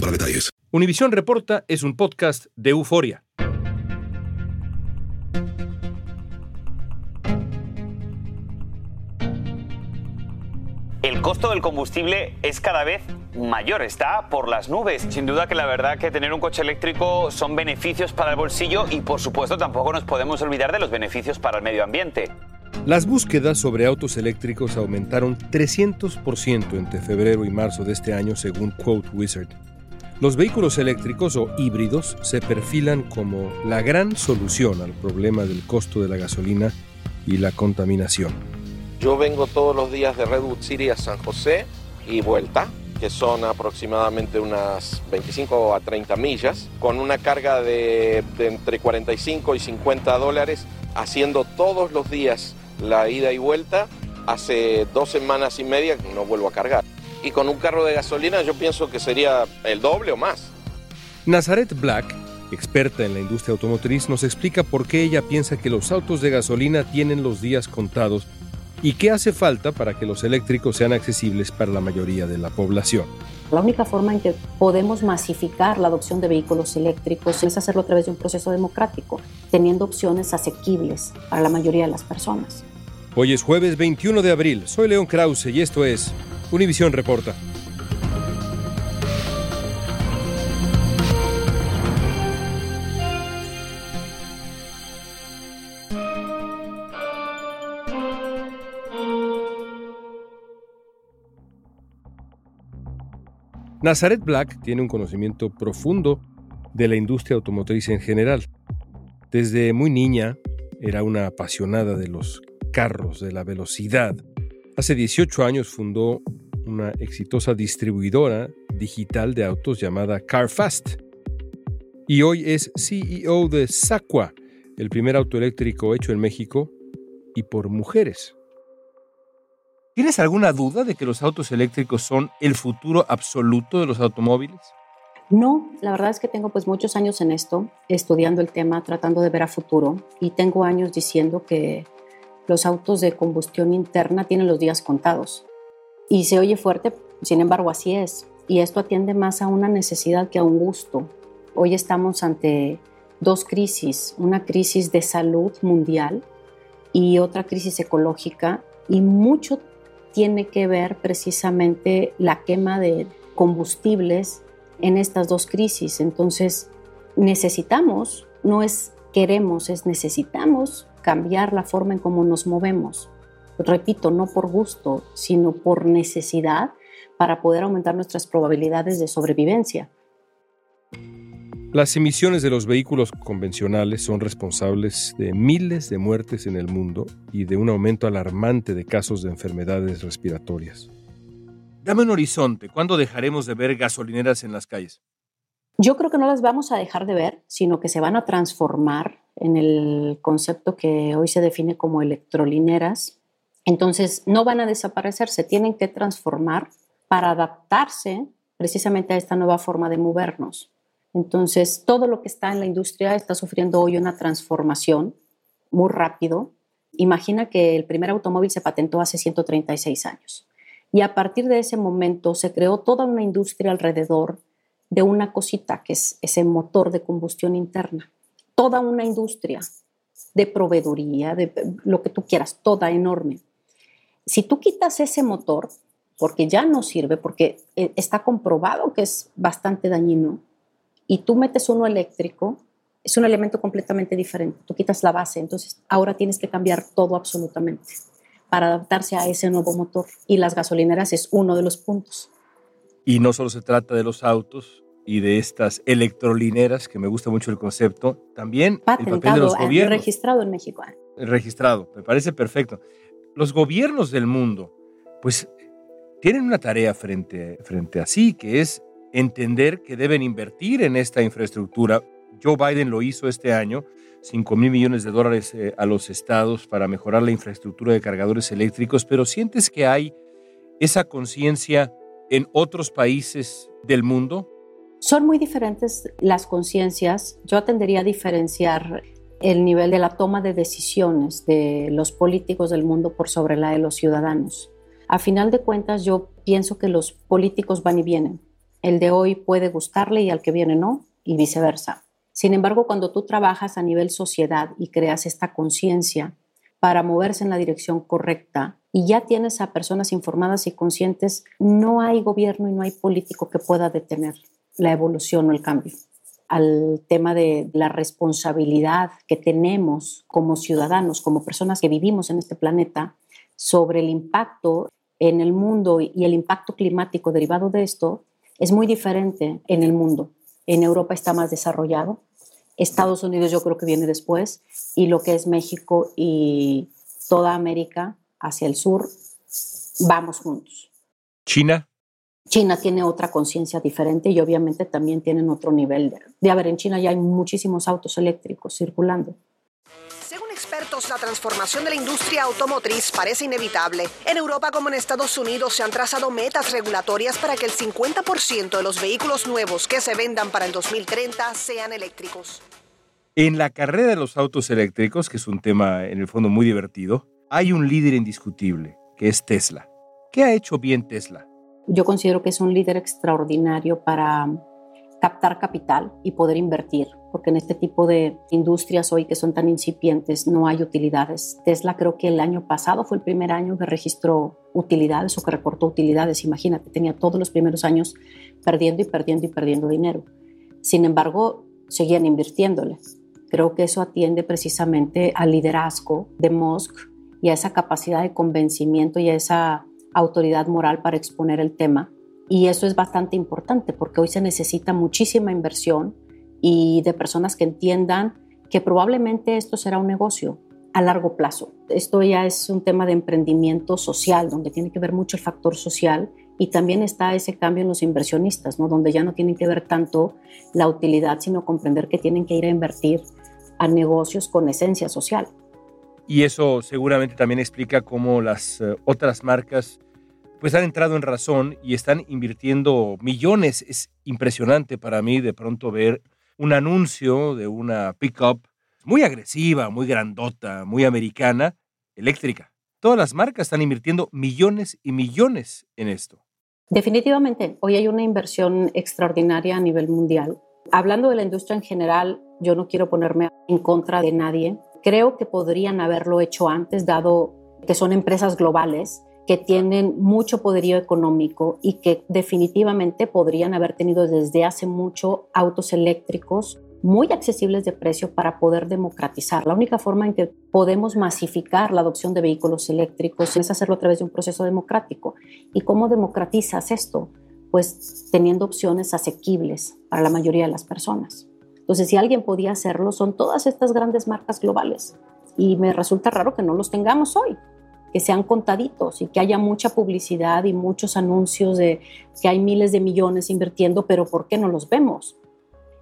para detalles. Univisión Reporta es un podcast de euforia. El costo del combustible es cada vez mayor, está por las nubes. Sin duda que la verdad que tener un coche eléctrico son beneficios para el bolsillo y por supuesto tampoco nos podemos olvidar de los beneficios para el medio ambiente. Las búsquedas sobre autos eléctricos aumentaron 300% entre febrero y marzo de este año según Quote Wizard. Los vehículos eléctricos o híbridos se perfilan como la gran solución al problema del costo de la gasolina y la contaminación. Yo vengo todos los días de Redwood City a San José y vuelta, que son aproximadamente unas 25 a 30 millas, con una carga de, de entre 45 y 50 dólares, haciendo todos los días la ida y vuelta. Hace dos semanas y media no vuelvo a cargar y con un carro de gasolina yo pienso que sería el doble o más. Nazaret Black, experta en la industria automotriz, nos explica por qué ella piensa que los autos de gasolina tienen los días contados y qué hace falta para que los eléctricos sean accesibles para la mayoría de la población. La única forma en que podemos masificar la adopción de vehículos eléctricos es hacerlo a través de un proceso democrático, teniendo opciones asequibles para la mayoría de las personas. Hoy es jueves 21 de abril, soy León Krause y esto es Univisión reporta. Nazaret Black tiene un conocimiento profundo de la industria automotriz en general. Desde muy niña era una apasionada de los carros, de la velocidad. Hace 18 años fundó una exitosa distribuidora digital de autos llamada CarFast. Y hoy es CEO de Sacua, el primer auto eléctrico hecho en México y por mujeres. ¿Tienes alguna duda de que los autos eléctricos son el futuro absoluto de los automóviles? No, la verdad es que tengo pues muchos años en esto, estudiando el tema, tratando de ver a futuro y tengo años diciendo que los autos de combustión interna tienen los días contados. Y se oye fuerte, sin embargo así es. Y esto atiende más a una necesidad que a un gusto. Hoy estamos ante dos crisis, una crisis de salud mundial y otra crisis ecológica y mucho tiene que ver precisamente la quema de combustibles en estas dos crisis. Entonces, necesitamos, no es queremos, es necesitamos cambiar la forma en cómo nos movemos repito, no por gusto, sino por necesidad para poder aumentar nuestras probabilidades de sobrevivencia. Las emisiones de los vehículos convencionales son responsables de miles de muertes en el mundo y de un aumento alarmante de casos de enfermedades respiratorias. Dame un horizonte, ¿cuándo dejaremos de ver gasolineras en las calles? Yo creo que no las vamos a dejar de ver, sino que se van a transformar en el concepto que hoy se define como electrolineras, entonces, no van a desaparecer, se tienen que transformar para adaptarse precisamente a esta nueva forma de movernos. Entonces, todo lo que está en la industria está sufriendo hoy una transformación muy rápido. Imagina que el primer automóvil se patentó hace 136 años y a partir de ese momento se creó toda una industria alrededor de una cosita que es ese motor de combustión interna. Toda una industria de proveeduría, de lo que tú quieras, toda enorme. Si tú quitas ese motor, porque ya no sirve, porque eh, está comprobado que es bastante dañino, y tú metes uno eléctrico, es un elemento completamente diferente. Tú quitas la base, entonces ahora tienes que cambiar todo absolutamente para adaptarse a ese nuevo motor. Y las gasolineras es uno de los puntos. Y no solo se trata de los autos y de estas electrolineras, que me gusta mucho el concepto, también el papel de los eh, gobiernos. registrado en México. Registrado, me parece perfecto los gobiernos del mundo, pues tienen una tarea frente, frente a sí, que es entender que deben invertir en esta infraestructura. Joe Biden lo hizo este año, 5 mil millones de dólares eh, a los estados para mejorar la infraestructura de cargadores eléctricos, pero sientes que hay esa conciencia en otros países del mundo? Son muy diferentes las conciencias. Yo tendería a diferenciar el nivel de la toma de decisiones de los políticos del mundo por sobre la de los ciudadanos. A final de cuentas, yo pienso que los políticos van y vienen. El de hoy puede gustarle y al que viene no, y viceversa. Sin embargo, cuando tú trabajas a nivel sociedad y creas esta conciencia para moverse en la dirección correcta y ya tienes a personas informadas y conscientes, no hay gobierno y no hay político que pueda detener la evolución o el cambio al tema de la responsabilidad que tenemos como ciudadanos, como personas que vivimos en este planeta, sobre el impacto en el mundo y el impacto climático derivado de esto, es muy diferente en el mundo. En Europa está más desarrollado, Estados Unidos yo creo que viene después, y lo que es México y toda América hacia el sur, vamos juntos. China. China tiene otra conciencia diferente y obviamente también tienen otro nivel de, de, a ver, en China ya hay muchísimos autos eléctricos circulando. Expertos, la transformación de la industria automotriz parece inevitable. En Europa como en Estados Unidos se han trazado metas regulatorias para que el 50% de los vehículos nuevos que se vendan para el 2030 sean eléctricos. En la carrera de los autos eléctricos, que es un tema en el fondo muy divertido, hay un líder indiscutible, que es Tesla. ¿Qué ha hecho bien Tesla? yo considero que es un líder extraordinario para captar capital y poder invertir, porque en este tipo de industrias hoy que son tan incipientes no hay utilidades. Tesla creo que el año pasado fue el primer año que registró utilidades o que reportó utilidades. Imagínate, tenía todos los primeros años perdiendo y perdiendo y perdiendo dinero. Sin embargo, seguían invirtiéndole. Creo que eso atiende precisamente al liderazgo de Musk y a esa capacidad de convencimiento y a esa autoridad moral para exponer el tema. Y eso es bastante importante porque hoy se necesita muchísima inversión y de personas que entiendan que probablemente esto será un negocio a largo plazo. Esto ya es un tema de emprendimiento social, donde tiene que ver mucho el factor social y también está ese cambio en los inversionistas, ¿no? donde ya no tienen que ver tanto la utilidad, sino comprender que tienen que ir a invertir a negocios con esencia social. Y eso seguramente también explica cómo las eh, otras marcas pues han entrado en razón y están invirtiendo millones. Es impresionante para mí de pronto ver un anuncio de una pickup muy agresiva, muy grandota, muy americana, eléctrica. Todas las marcas están invirtiendo millones y millones en esto. Definitivamente, hoy hay una inversión extraordinaria a nivel mundial. Hablando de la industria en general, yo no quiero ponerme en contra de nadie, Creo que podrían haberlo hecho antes, dado que son empresas globales que tienen mucho poderío económico y que definitivamente podrían haber tenido desde hace mucho autos eléctricos muy accesibles de precio para poder democratizar. La única forma en que podemos masificar la adopción de vehículos eléctricos es hacerlo a través de un proceso democrático. ¿Y cómo democratizas esto? Pues teniendo opciones asequibles para la mayoría de las personas. Entonces, si alguien podía hacerlo, son todas estas grandes marcas globales. Y me resulta raro que no los tengamos hoy, que sean contaditos y que haya mucha publicidad y muchos anuncios de que hay miles de millones invirtiendo, pero ¿por qué no los vemos?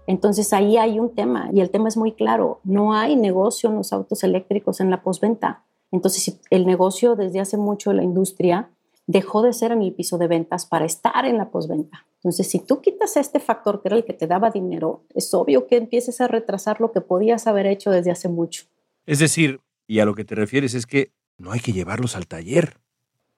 Entonces ahí hay un tema y el tema es muy claro. No hay negocio en los autos eléctricos en la postventa. Entonces el negocio desde hace mucho la industria dejó de ser en el piso de ventas para estar en la postventa. Entonces, si tú quitas este factor que era el que te daba dinero, es obvio que empieces a retrasar lo que podías haber hecho desde hace mucho. Es decir, y a lo que te refieres es que no hay que llevarlos al taller.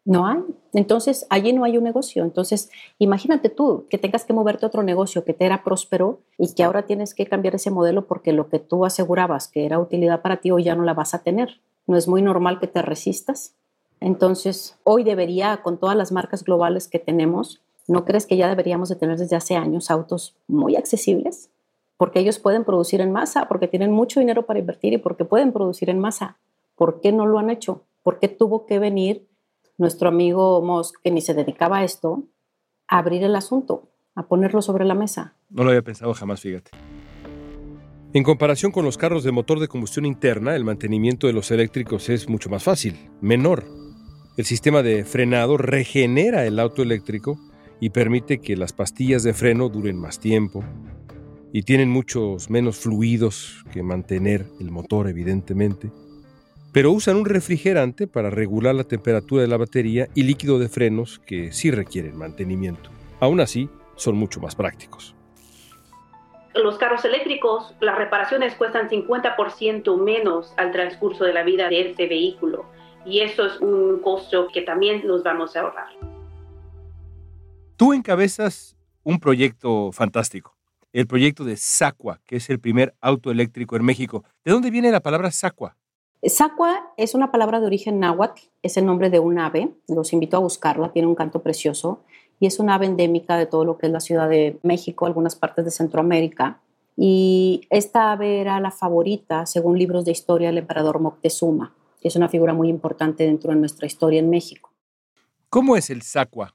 No hay. Entonces, allí no hay un negocio. Entonces, imagínate tú que tengas que moverte a otro negocio que te era próspero y que ahora tienes que cambiar ese modelo porque lo que tú asegurabas que era utilidad para ti hoy ya no la vas a tener. ¿No es muy normal que te resistas? Entonces, hoy debería, con todas las marcas globales que tenemos, ¿no crees que ya deberíamos de tener desde hace años autos muy accesibles? Porque ellos pueden producir en masa, porque tienen mucho dinero para invertir y porque pueden producir en masa. ¿Por qué no lo han hecho? ¿Por qué tuvo que venir nuestro amigo Musk, que ni se dedicaba a esto, a abrir el asunto, a ponerlo sobre la mesa? No lo había pensado jamás, fíjate. En comparación con los carros de motor de combustión interna, el mantenimiento de los eléctricos es mucho más fácil, menor. El sistema de frenado regenera el auto eléctrico y permite que las pastillas de freno duren más tiempo y tienen muchos menos fluidos que mantener el motor, evidentemente. Pero usan un refrigerante para regular la temperatura de la batería y líquido de frenos que sí requieren mantenimiento. Aún así, son mucho más prácticos. Los carros eléctricos, las reparaciones cuestan 50% menos al transcurso de la vida de este vehículo y eso es un costo que también nos vamos a ahorrar. Tú encabezas un proyecto fantástico, el proyecto de Sacua, que es el primer auto eléctrico en México. ¿De dónde viene la palabra Sacua? Sacua es una palabra de origen náhuatl, es el nombre de un ave, los invito a buscarla, tiene un canto precioso y es una ave endémica de todo lo que es la Ciudad de México, algunas partes de Centroamérica. Y esta ave era la favorita, según libros de historia, del emperador Moctezuma, que es una figura muy importante dentro de nuestra historia en México. ¿Cómo es el Sacua?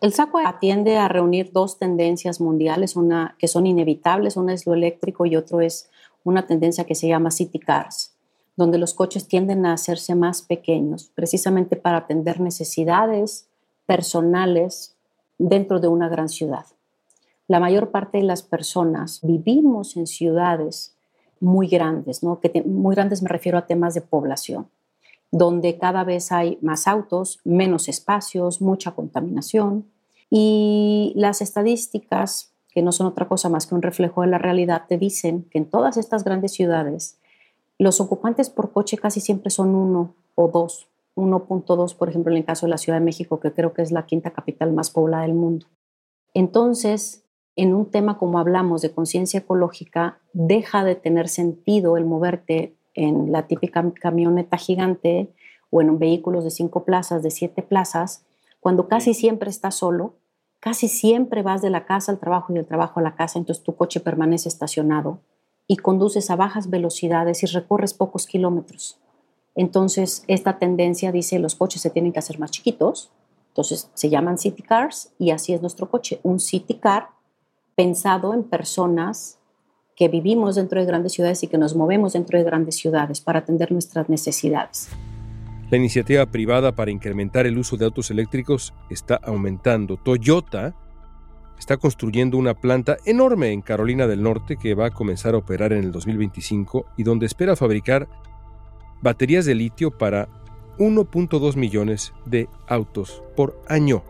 El Sacua atiende a reunir dos tendencias mundiales, una que son inevitables, una es lo eléctrico y otro es una tendencia que se llama city cars, donde los coches tienden a hacerse más pequeños, precisamente para atender necesidades personales dentro de una gran ciudad. La mayor parte de las personas vivimos en ciudades muy grandes, ¿no? Que muy grandes me refiero a temas de población, donde cada vez hay más autos, menos espacios, mucha contaminación y las estadísticas, que no son otra cosa más que un reflejo de la realidad, te dicen que en todas estas grandes ciudades los ocupantes por coche casi siempre son uno o dos 1.2, por ejemplo, en el caso de la Ciudad de México, que creo que es la quinta capital más poblada del mundo. Entonces, en un tema como hablamos de conciencia ecológica, deja de tener sentido el moverte en la típica camioneta gigante o en vehículos de cinco plazas, de siete plazas, cuando casi siempre estás solo, casi siempre vas de la casa al trabajo y del trabajo a la casa, entonces tu coche permanece estacionado y conduces a bajas velocidades y recorres pocos kilómetros. Entonces, esta tendencia dice los coches se tienen que hacer más chiquitos, entonces se llaman city cars y así es nuestro coche, un city car pensado en personas que vivimos dentro de grandes ciudades y que nos movemos dentro de grandes ciudades para atender nuestras necesidades. La iniciativa privada para incrementar el uso de autos eléctricos está aumentando. Toyota está construyendo una planta enorme en Carolina del Norte que va a comenzar a operar en el 2025 y donde espera fabricar baterías de litio para 1.2 millones de autos por año.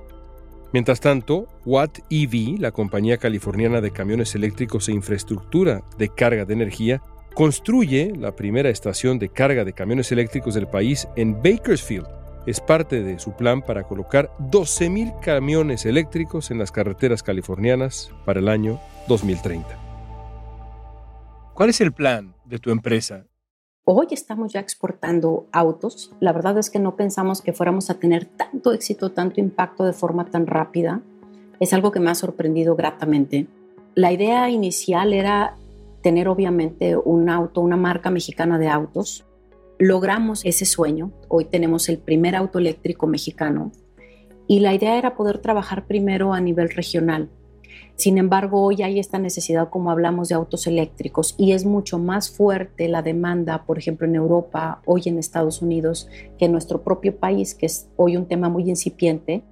Mientras tanto, Watt EV, la compañía californiana de camiones eléctricos e infraestructura de carga de energía, construye la primera estación de carga de camiones eléctricos del país en Bakersfield. Es parte de su plan para colocar 12.000 camiones eléctricos en las carreteras californianas para el año 2030. ¿Cuál es el plan de tu empresa Hoy estamos ya exportando autos. La verdad es que no pensamos que fuéramos a tener tanto éxito, tanto impacto de forma tan rápida. Es algo que me ha sorprendido gratamente. La idea inicial era tener obviamente un auto, una marca mexicana de autos. Logramos ese sueño. Hoy tenemos el primer auto eléctrico mexicano. Y la idea era poder trabajar primero a nivel regional sin embargo, hoy hay esta necesidad, como hablamos, de autos eléctricos y es mucho más fuerte la demanda, por ejemplo, en Europa, hoy en Estados Unidos, que en nuestro propio país, que es hoy un tema muy incipiente.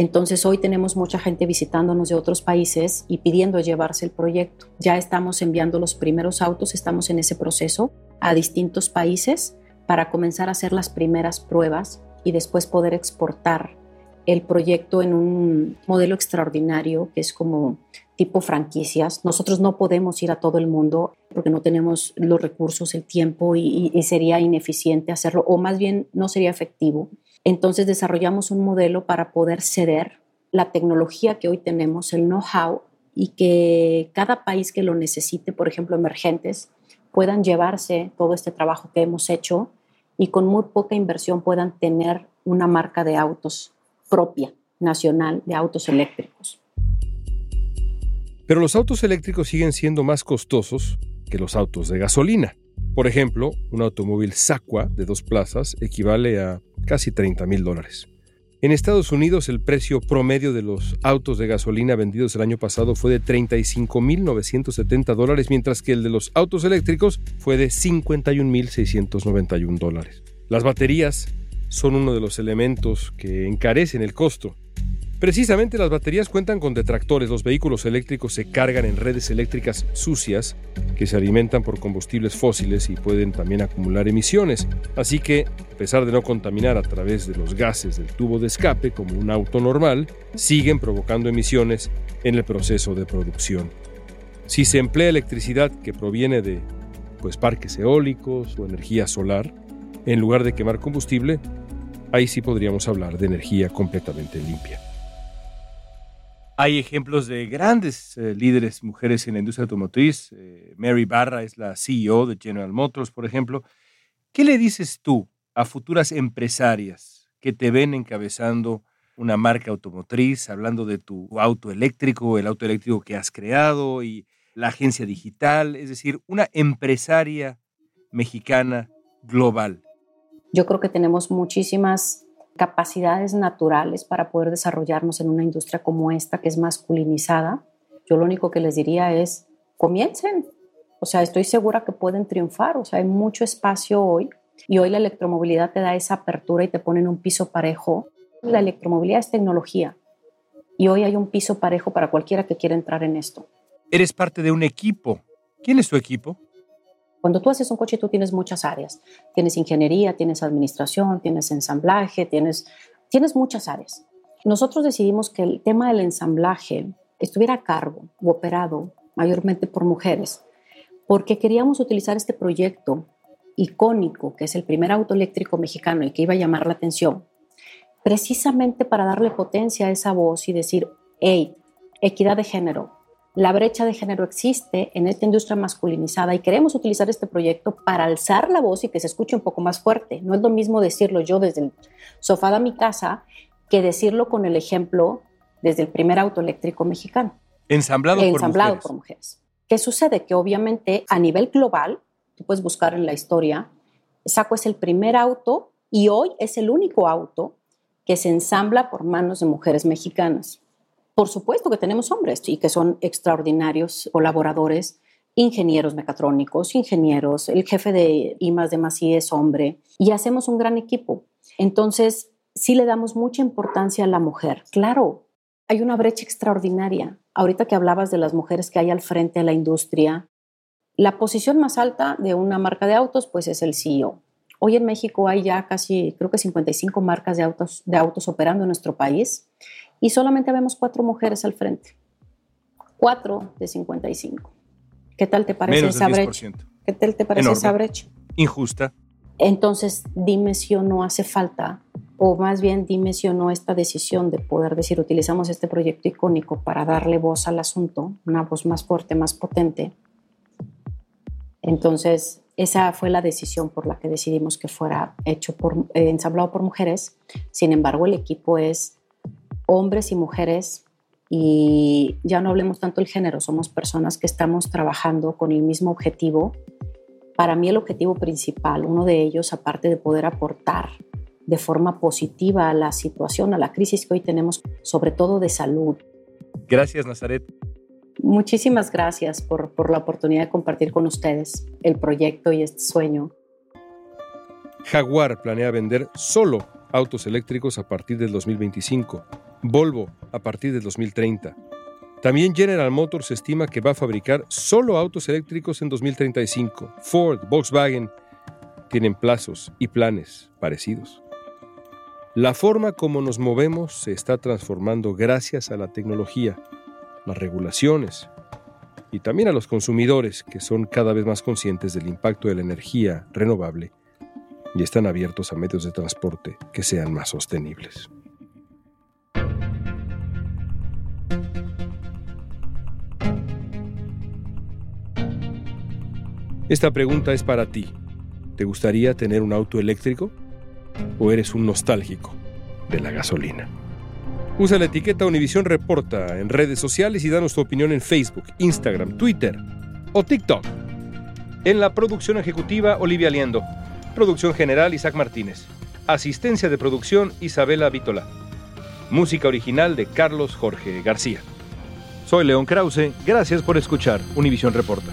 Entonces hoy tenemos mucha gente visitándonos de otros países y pidiendo llevarse el proyecto. Ya estamos enviando los primeros autos, estamos en ese proceso a distintos países para comenzar a hacer las primeras pruebas y después poder exportar el proyecto en un modelo extraordinario que es como tipo franquicias. Nosotros no podemos ir a todo el mundo porque no tenemos los recursos, el tiempo y, sería ineficiente hacerlo o más bien no sería efectivo. Entonces desarrollamos un modelo para poder ceder la tecnología que hoy tenemos, el know-how y que cada país que lo necesite, por ejemplo, emergentes, puedan llevarse todo este trabajo que hemos hecho y con muy poca inversión puedan tener una marca de autos propia nacional de autos eléctricos. Pero los autos eléctricos siguen siendo más costosos que los autos de gasolina. Por ejemplo, un automóvil Sacua de dos plazas equivale a casi 30 mil dólares. En Estados Unidos el precio promedio de los autos de gasolina vendidos el año pasado fue de 35.970 dólares, mientras que el de los autos eléctricos fue de 51.691 dólares. Las baterías son uno de los elementos que encarecen el costo. Precisamente las baterías cuentan con detractores. Los vehículos eléctricos se cargan en redes eléctricas sucias que se alimentan por combustibles fósiles y pueden también acumular emisiones. Así que, a pesar de no contaminar a través de los gases del tubo de escape como un auto normal, siguen provocando emisiones en el proceso de producción. Si se emplea electricidad que proviene de pues parques eólicos o energía solar, en lugar de quemar combustible, ahí sí podríamos hablar de energía completamente limpia. Hay ejemplos de grandes eh, líderes mujeres en la industria automotriz. Eh, Mary Barra es la CEO de General Motors, por ejemplo. ¿Qué le dices tú a futuras empresarias que te ven encabezando una marca automotriz, hablando de tu auto eléctrico, el auto eléctrico que has creado y la agencia digital, es decir, una empresaria mexicana global? Yo creo que tenemos muchísimas capacidades naturales para poder desarrollarnos en una industria como esta que es masculinizada, yo lo único que les diría es, comiencen. O sea, estoy segura que pueden triunfar. O sea, hay mucho espacio hoy y hoy la electromovilidad te da esa apertura y te pone en un piso parejo. La electromovilidad es tecnología y hoy hay un piso parejo para cualquiera que quiera entrar en esto. Eres parte de un equipo. ¿Quién es tu equipo? Cuando tú haces un coche, tú tienes muchas áreas. Tienes ingeniería, tienes administración, tienes ensamblaje, tienes, tienes muchas áreas. Nosotros decidimos que el tema del ensamblaje estuviera a cargo o operado mayormente por mujeres, porque queríamos utilizar este proyecto icónico, que es el primer auto eléctrico mexicano y que iba a llamar la atención, precisamente para darle potencia a esa voz y decir, hey, equidad de género, la brecha de género existe en esta industria masculinizada y queremos utilizar este proyecto para alzar la voz y que se escuche un poco más fuerte. No es lo mismo decirlo yo desde el sofá de mi casa que decirlo con el ejemplo desde el primer auto eléctrico mexicano. Ensamblado, Ensamblado por, mujeres. por mujeres. ¿Qué sucede? Que obviamente a nivel global, tú puedes buscar en la historia, Saco es el primer auto y hoy es el único auto que se ensambla por manos de mujeres mexicanas. Por supuesto que tenemos hombres y que son extraordinarios colaboradores, ingenieros mecatrónicos, ingenieros, el jefe de IMAS de Masí es hombre y hacemos un gran equipo. Entonces, sí le damos mucha importancia a la mujer. Claro, hay una brecha extraordinaria. Ahorita que hablabas de las mujeres que hay al frente de la industria, la posición más alta de una marca de autos pues es el CEO. Hoy en México hay ya casi, creo que 55 marcas de autos, de autos operando en nuestro país y solamente vemos cuatro mujeres al frente. Cuatro de 55. ¿Qué tal te parece esa brecha? ¿Qué tal te parece esa brecha? Injusta. Entonces, dime si o no hace falta, o más bien dime si o no esta decisión de poder decir, utilizamos este proyecto icónico para darle voz al asunto, una voz más fuerte, más potente. Entonces, esa fue la decisión por la que decidimos que fuera hecho por, eh, ensamblado por mujeres. Sin embargo, el equipo es hombres y mujeres, y ya no hablemos tanto del género, somos personas que estamos trabajando con el mismo objetivo. Para mí el objetivo principal, uno de ellos, aparte de poder aportar de forma positiva a la situación, a la crisis que hoy tenemos, sobre todo de salud. Gracias, Nazaret. Muchísimas gracias por, por la oportunidad de compartir con ustedes el proyecto y este sueño. Jaguar planea vender solo autos eléctricos a partir del 2025 Volvo a partir del 2030. También General Motors estima que va a fabricar solo autos eléctricos en 2035. Ford, Volkswagen tienen plazos y planes parecidos. La forma como nos movemos se está transformando gracias a la tecnología, las regulaciones y también a los consumidores que son cada vez más conscientes del impacto de la energía renovable y están abiertos a medios de transporte que sean más sostenibles. Esta pregunta es para ti. ¿Te gustaría tener un auto eléctrico? ¿O eres un nostálgico de la gasolina? Usa la etiqueta Univisión Reporta en redes sociales y danos tu opinión en Facebook, Instagram, Twitter o TikTok. En la producción ejecutiva, Olivia Liendo. Producción general, Isaac Martínez. Asistencia de producción, Isabela Vítola. Música original de Carlos Jorge García. Soy León Krause. Gracias por escuchar Univisión Reporta.